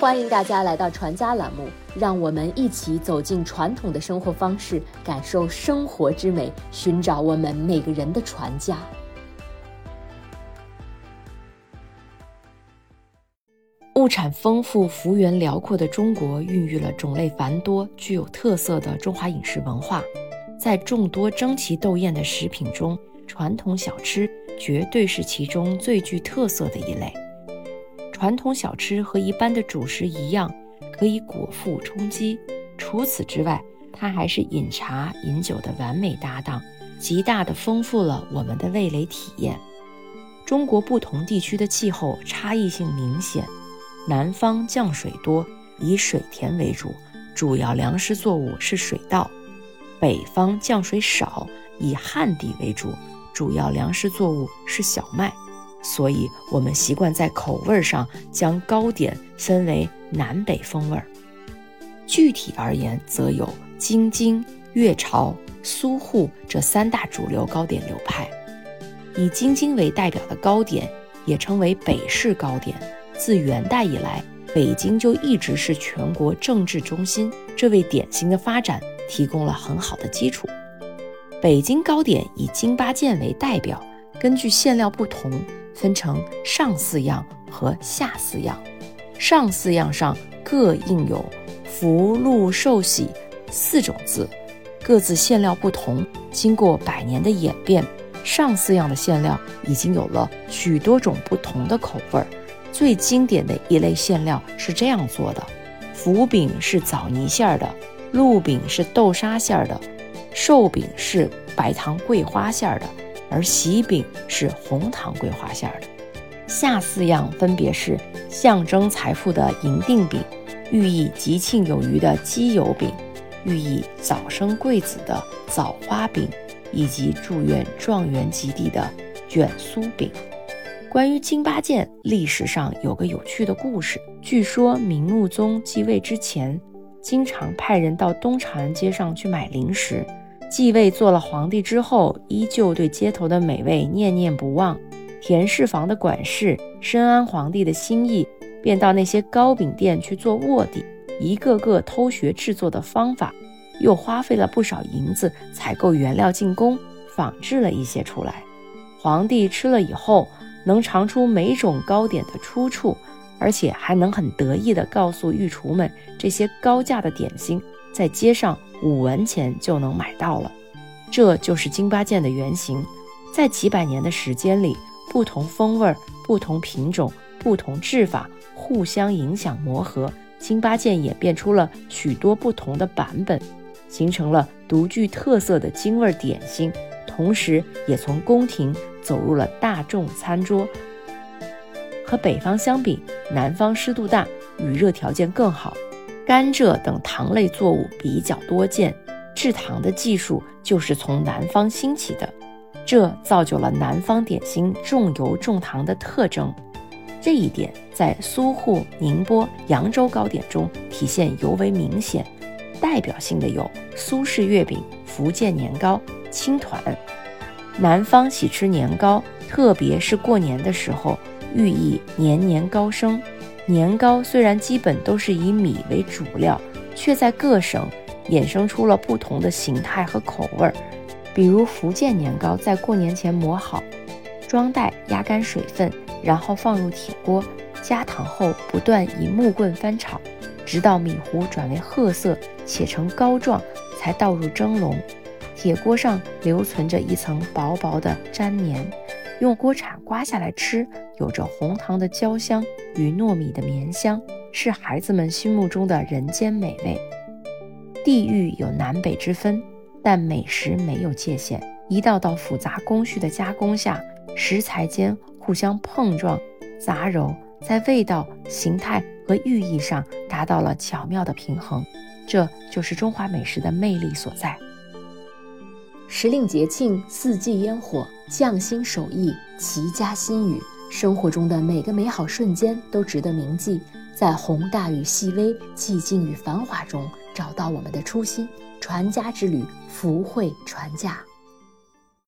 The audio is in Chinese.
欢迎大家来到传家栏目，让我们一起走进传统的生活方式，感受生活之美，寻找我们每个人的传家。物产丰富、幅员辽阔的中国，孕育了种类繁多、具有特色的中华饮食文化。在众多争奇斗艳的食品中，传统小吃绝对是其中最具特色的一类。传统小吃和一般的主食一样，可以果腹充饥。除此之外，它还是饮茶饮酒的完美搭档，极大地丰富了我们的味蕾体验。中国不同地区的气候差异性明显，南方降水多，以水田为主，主要粮食作物是水稻；北方降水少，以旱地为主，主要粮食作物是小麦。所以，我们习惯在口味上将糕点分为南北风味儿。具体而言，则有京津、粤潮、苏沪这三大主流糕点流派。以京津为代表的糕点，也称为北式糕点。自元代以来，北京就一直是全国政治中心，这为点心的发展提供了很好的基础。北京糕点以京八件为代表，根据馅料不同。分成上四样和下四样，上四样上各印有“福禄寿喜”四种字，各自馅料不同。经过百年的演变，上四样的馅料已经有了许多种不同的口味儿。最经典的一类馅料是这样做的：福饼是枣泥馅儿的，禄饼是豆沙馅儿的，寿饼是白糖桂花馅儿的。而喜饼是红糖桂花馅的，下四样分别是象征财富的银锭饼，寓意吉庆有余的鸡油饼，寓意早生贵子的枣花饼，以及祝愿状元及第的卷酥饼。关于金八件，历史上有个有趣的故事。据说明穆宗继位之前，经常派人到东长安街上去买零食。继位做了皇帝之后，依旧对街头的美味念念不忘。田氏房的管事深谙皇帝的心意，便到那些糕饼店去做卧底，一个个偷学制作的方法，又花费了不少银子采购原料进宫，仿制了一些出来。皇帝吃了以后，能尝出每种糕点的出处，而且还能很得意地告诉御厨们，这些高价的点心在街上。五文钱就能买到了，这就是京八件的原型。在几百年的时间里，不同风味、不同品种、不同制法互相影响磨合，京八件演变出了许多不同的版本，形成了独具特色的京味点心。同时，也从宫廷走入了大众餐桌。和北方相比，南方湿度大，雨热条件更好。甘蔗等糖类作物比较多见，制糖的技术就是从南方兴起的，这造就了南方点心重油重糖的特征。这一点在苏沪、宁波、扬州糕点中体现尤为明显。代表性的有苏式月饼、福建年糕、青团。南方喜吃年糕，特别是过年的时候，寓意年年高升。年糕虽然基本都是以米为主料，却在各省衍生出了不同的形态和口味儿。比如福建年糕在过年前磨好，装袋压干水分，然后放入铁锅，加糖后不断以木棍翻炒，直到米糊转为褐色且呈膏状，才倒入蒸笼。铁锅上留存着一层薄薄的粘黏。用锅铲刮下来吃，有着红糖的焦香与糯米的绵香，是孩子们心目中的人间美味。地域有南北之分，但美食没有界限。一道道复杂工序的加工下，食材间互相碰撞、杂糅，在味道、形态和寓意上达到了巧妙的平衡。这就是中华美食的魅力所在。时令节庆，四季烟火。匠心手艺，齐家心语，生活中的每个美好瞬间都值得铭记。在宏大与细微、寂静与繁华中，找到我们的初心。传家之旅，福慧传家。